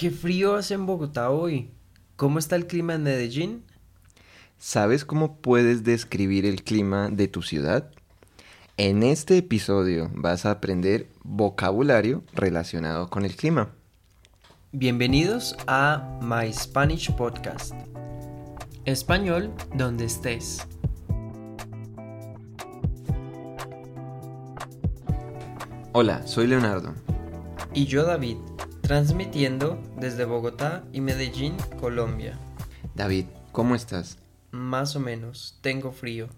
Qué frío hace en Bogotá hoy. ¿Cómo está el clima en Medellín? ¿Sabes cómo puedes describir el clima de tu ciudad? En este episodio vas a aprender vocabulario relacionado con el clima. Bienvenidos a My Spanish Podcast. Español donde estés. Hola, soy Leonardo. Y yo David, transmitiendo desde Bogotá y Medellín, Colombia. David, ¿cómo estás? Más o menos, tengo frío.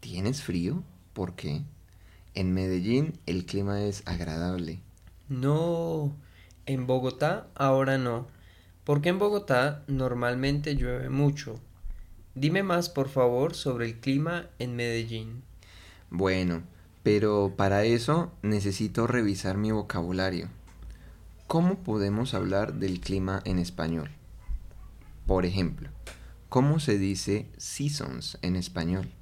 ¿Tienes frío? ¿Por qué? En Medellín el clima es agradable. No, en Bogotá ahora no, porque en Bogotá normalmente llueve mucho. Dime más por favor sobre el clima en Medellín. Bueno, pero para eso necesito revisar mi vocabulario. ¿Cómo podemos hablar del clima en español? Por ejemplo, ¿cómo se dice seasons en español?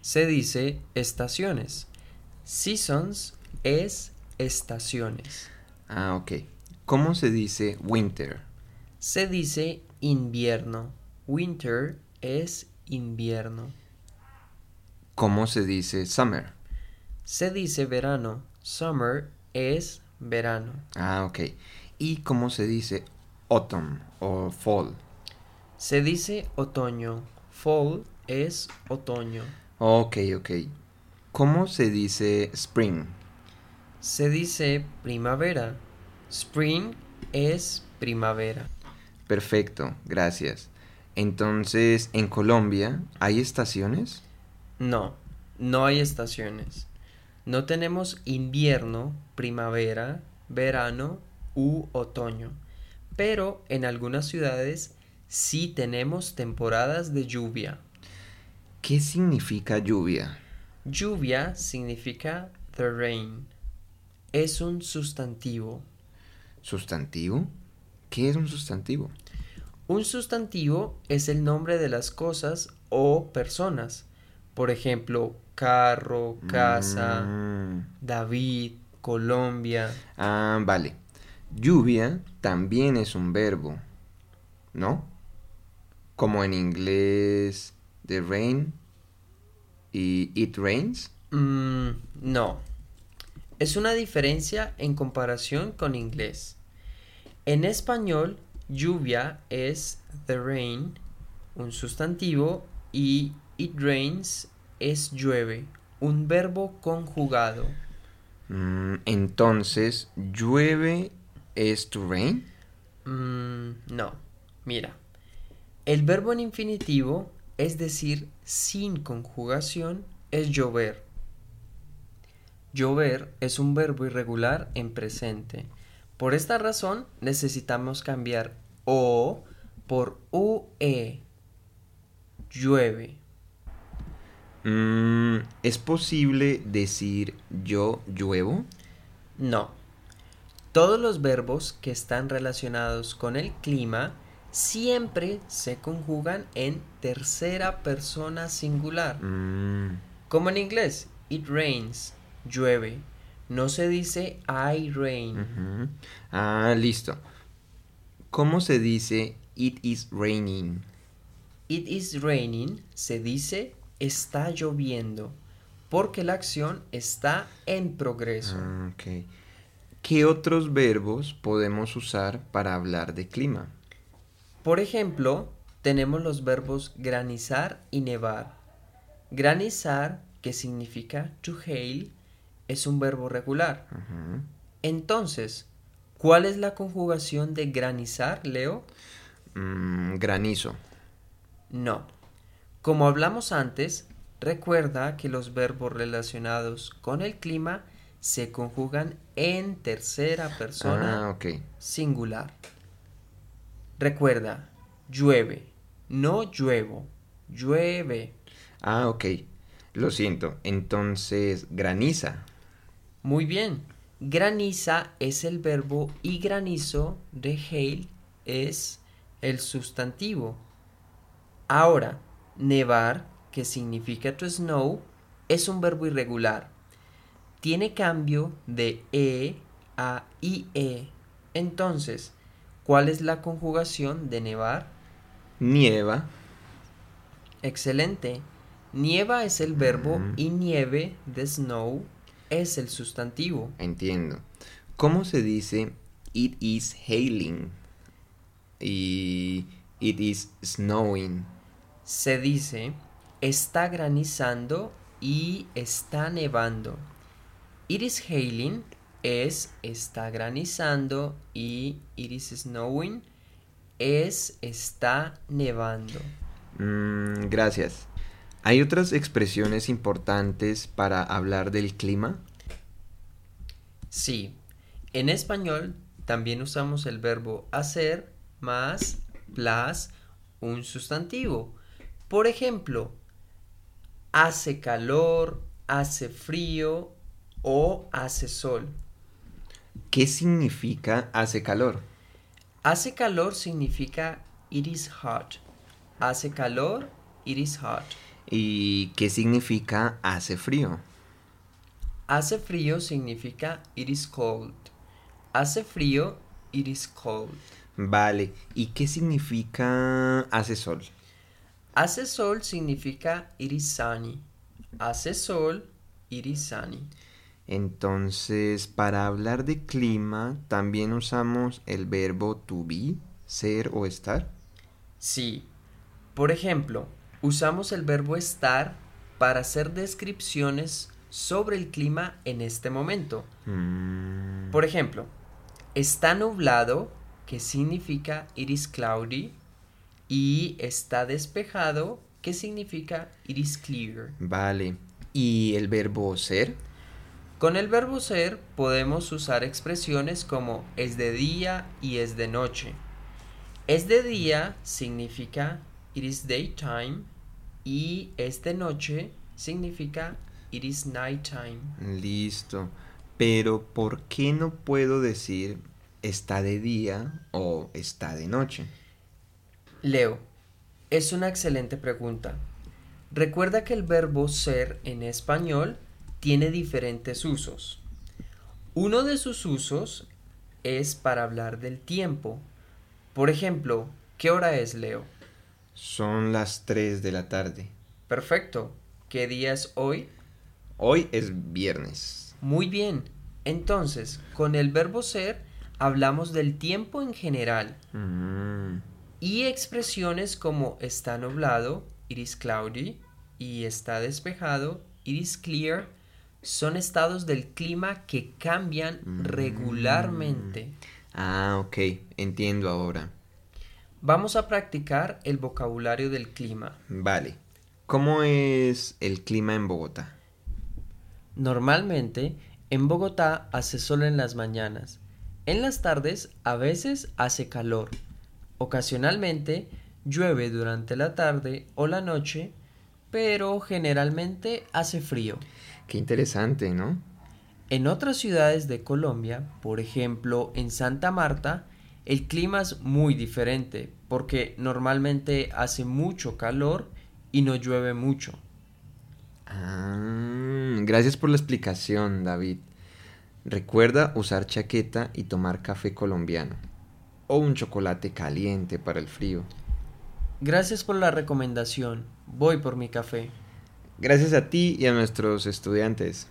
Se dice estaciones. Seasons es estaciones. Ah, ok. ¿Cómo se dice winter? Se dice invierno. Winter es invierno. ¿Cómo se dice summer? Se dice verano. Summer es verano. Ah, ok. ¿Y cómo se dice autumn o fall? Se dice otoño. Fall es otoño. Ok, ok. ¿Cómo se dice spring? Se dice primavera. Spring es primavera. Perfecto, gracias. Entonces, ¿en Colombia hay estaciones? No, no hay estaciones. No tenemos invierno, primavera, verano u otoño. Pero en algunas ciudades sí tenemos temporadas de lluvia. ¿Qué significa lluvia? Lluvia significa the rain. Es un sustantivo. ¿Sustantivo? ¿Qué es un sustantivo? Un sustantivo es el nombre de las cosas o personas. Por ejemplo, carro, casa, Mm. David, Colombia. Ah, vale. Lluvia también es un verbo, ¿no? Como en inglés, the rain y it rains. Mm, no. Es una diferencia en comparación con inglés. En español, lluvia es the rain, un sustantivo, y it rains es llueve, un verbo conjugado. Mm, entonces, llueve es to rain. Mm, no, mira. El verbo en infinitivo, es decir, sin conjugación, es llover. Llover es un verbo irregular en presente. Por esta razón necesitamos cambiar o por ue. Llueve. Mm, ¿Es posible decir yo lluevo? No. Todos los verbos que están relacionados con el clima siempre se conjugan en tercera persona singular. Mm, Como en inglés, it rains, llueve. No se dice I rain. Ah, listo. ¿Cómo se dice it is raining? It is raining se dice está lloviendo, porque la acción está en progreso. Ah. ¿Qué otros verbos podemos usar para hablar de clima? Por ejemplo, tenemos los verbos granizar y nevar. Granizar, que significa to hail, es un verbo regular. Entonces, ¿cuál es la conjugación de granizar, Leo? Mm, granizo. No. Como hablamos antes, recuerda que los verbos relacionados con el clima se conjugan en tercera persona Ah, singular. Recuerda, llueve, no lluevo, llueve. Ah, ok. Lo siento. Entonces, graniza. Muy bien. Graniza es el verbo y granizo de hail es el sustantivo. Ahora, nevar, que significa to snow, es un verbo irregular. Tiene cambio de e a ie. Entonces, ¿cuál es la conjugación de nevar? Nieva. Excelente. Nieva es el verbo Mm. y nieve de snow es el sustantivo. Entiendo. ¿Cómo se dice it is hailing? Y it is snowing. Se dice está granizando y está nevando. It is hailing es está granizando y it is snowing es está nevando. Mm, gracias. ¿Hay otras expresiones importantes para hablar del clima? Sí, en español también usamos el verbo hacer más plus un sustantivo. Por ejemplo, hace calor, hace frío o hace sol. ¿Qué significa hace calor? Hace calor significa it is hot. Hace calor, it is hot. ¿Y qué significa hace frío? Hace frío significa it is cold. Hace frío, it is cold. Vale. ¿Y qué significa hace sol? Hace sol significa sunny. Hace sol, sunny. Entonces, para hablar de clima, también usamos el verbo to be, ser o estar. Sí. Por ejemplo, usamos el verbo estar para hacer descripciones sobre el clima en este momento. Mm, Por ejemplo, está nublado, que significa it is cloudy, y está despejado, que significa it is clear. Vale. ¿Y el verbo ser? Con el verbo ser podemos usar expresiones como es de día y es de noche. Es de día significa it is daytime y es de noche significa it is nighttime. Listo. Pero ¿por qué no puedo decir está de día o está de noche? Leo, es una excelente pregunta. Recuerda que el verbo ser en español tiene diferentes usos. Uno de sus usos es para hablar del tiempo. Por ejemplo, ¿qué hora es, Leo? Son las 3 de la tarde. Perfecto. ¿Qué día es hoy? Hoy es viernes. Muy bien. Entonces, con el verbo ser hablamos del tiempo en general Mm, y expresiones como está nublado, it is cloudy, y está despejado, it is clear, son estados del clima que cambian Mm. regularmente. Ah, ok. Entiendo ahora. Vamos a practicar el vocabulario del clima. Vale. ¿Cómo es el clima en Bogotá? Normalmente, en Bogotá hace sol en las mañanas. En las tardes a veces hace calor. Ocasionalmente llueve durante la tarde o la noche, pero generalmente hace frío. Qué interesante, ¿no? En otras ciudades de Colombia, por ejemplo en Santa Marta, el clima es muy diferente porque normalmente hace mucho calor y no llueve mucho. Ah, gracias por la explicación, David. Recuerda usar chaqueta y tomar café colombiano. O un chocolate caliente para el frío. Gracias por la recomendación. Voy por mi café. Gracias a ti y a nuestros estudiantes.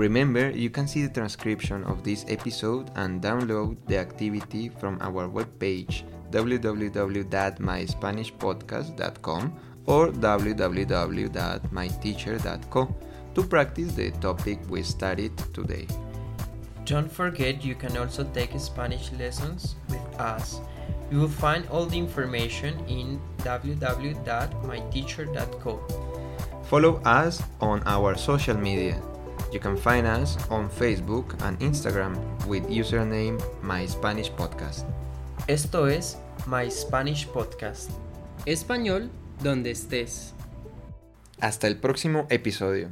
Remember, you can see the transcription of this episode and download the activity from our webpage www.myspanishpodcast.com or www.myteacher.co to practice the topic we studied today. Don't forget you can also take Spanish lessons with us. You will find all the information in www.myteacher.co. Follow us on our social media. You can find us on Facebook and Instagram with username My Spanish Podcast. Esto es My Spanish Podcast. Español donde estés. Hasta el próximo episodio.